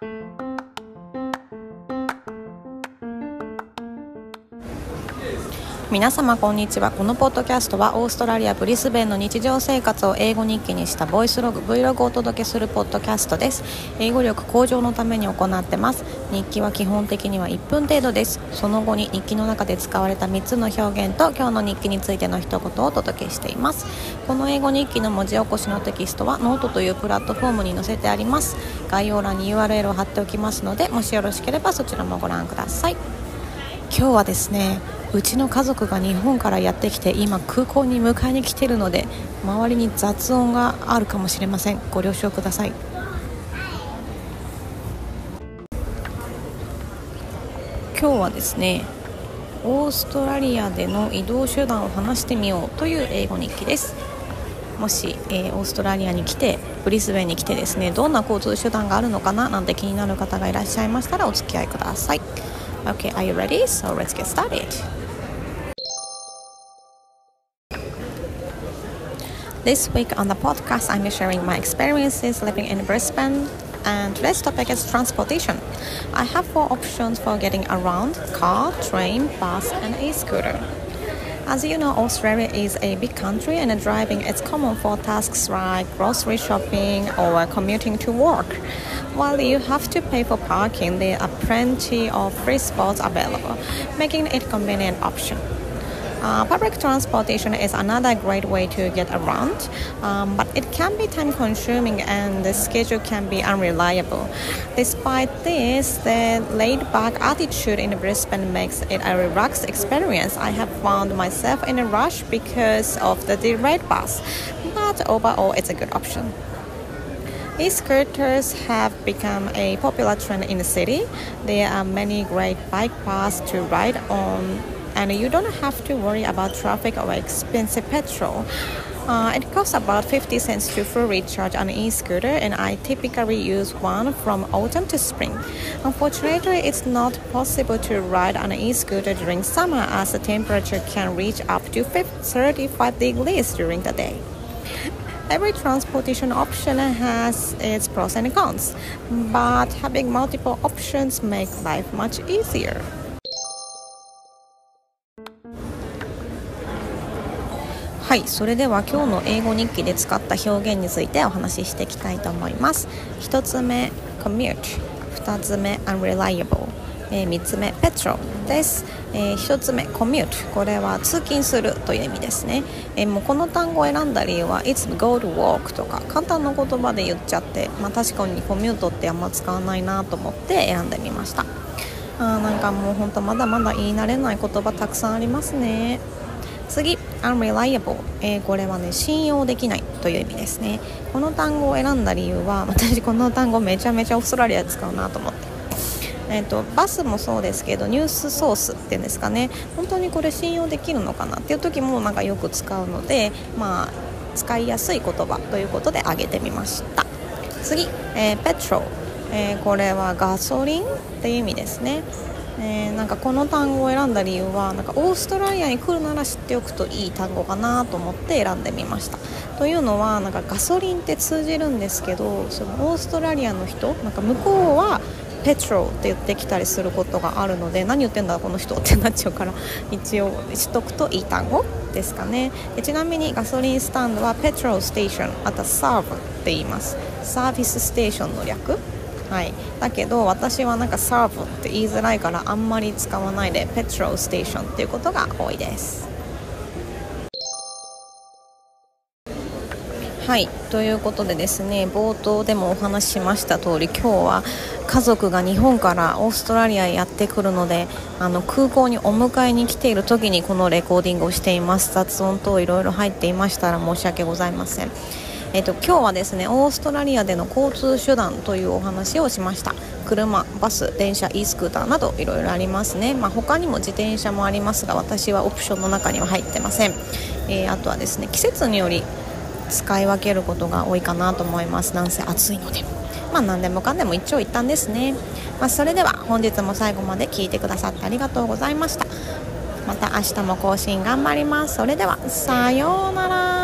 Thank you. 皆様こんにちは。このポッドキャストはオーストラリアブリスベンの日常生活を英語日記にしたボイスログ Vlog をお届けするポッドキャストです。英語力向上のために行ってます日記は基本的には1分程度です。その後に日記の中で使われた3つの表現と今日の日記についての一言をお届けしています。この英語日記の文字起こしのテキストはノートというプラットフォームに載せてあります。概要欄に URL を貼っておきますのでもしよろしければそちらもご覧ください。今日はですねうちの家族が日本からやってきて今空港に迎えに来ているので周りに雑音があるかもしれませんご了承ください今日はですねオーストラリアでの移動手段を話してみようという英語日記ですもし、えー、オーストラリアに来てブリスベンに来てですねどんな交通手段があるのかななんて気になる方がいらっしゃいましたらお付き合いください Okay, are you ready? So let's get started. This week on the podcast, I'm sharing my experiences living in Brisbane. And today's topic is transportation. I have four options for getting around car, train, bus, and e scooter. As you know, Australia is a big country and driving is common for tasks like grocery shopping or commuting to work. While you have to pay for parking, there are plenty of free spots available, making it a convenient option. Uh, public transportation is another great way to get around, um, but it can be time consuming and the schedule can be unreliable. Despite this, the laid back attitude in Brisbane makes it a relaxed experience. I have found myself in a rush because of the delayed bus, but overall, it's a good option. E-scooters have become a popular trend in the city. There are many great bike paths to ride on and you don't have to worry about traffic or expensive petrol. Uh, it costs about 50 cents to full recharge an e-scooter and I typically use one from autumn to spring. Unfortunately, it's not possible to ride an e-scooter during summer as the temperature can reach up to 35 degrees during the day. Every transportation option has its pros and cons, but having multiple options makes life much easier. はいそれでは今日の英語日記で使った表現についてお話ししていきたいと思います。1つ目 commute 2つ目 unreliable えー、3つ目 petrol です、えー、1つ目 commute これは通勤するという意味ですね、えー、もうこの単語を選んだ理由は It's go to walk とか簡単な言葉で言っちゃって、まあ、確かにコミュートってあんま使わないなと思って選んでみました。あなんかもうほんとまだまだ言い慣れない言葉たくさんありますね。次 unreliable、えー、これはね信用できないという意味ですね。この単語を選んだ理由は 私この単語めちゃめちゃオーストラリアで使うなと思って。えーと、バスもそうですけどニュースソースっていうんですかね。本当にこれ信用できるのかなっていう時もなんかよく使うので、まあ、使いやすい言葉ということで挙げてみました。次、えー、ペトロえー、これはガソリンっていう意味ですね。えー、なんかこの単語を選んだ理由はなんかオーストラリアに来るなら知っておくといい単語かなと思って選んでみました。というのはなんかガソリンって通じるんですけどそのオーストラリアの人なんか向こうはペトロって言ってきたりすることがあるので何言ってんだこの人ってなっちゃうから一応知っとくといい単語ですかね。でちなみにガソリンスタンドはペトロステーションあとはサーブって言います。サービスステーションの略。はい、だけど私はなんかサーブって言いづらいからあんまり使わないでペトロステーションっていうことが多いです。はい。ということでですね冒頭でもお話ししました通り今日は家族が日本からオーストラリアへやってくるのであの空港にお迎えに来ている時にこのレコーディングをしています。雑音等いろいろ入っていましたら申し訳ございません。えーと、今日はですねオーストラリアでの交通手段というお話をしました。車、バス、電車、e スクーターなどいろいろありますね、まあ、他にも自転車もありますが私はオプションの中には入ってません、えー、あとはですね季節により使い分けることが多いかなと思います。なんせ暑いので。まあ何でもかんでも一長一短ですね、まあ、それでは本日も最後まで聞いてくださってありがとうございました。また明日も更新頑張ります。それではさようなら。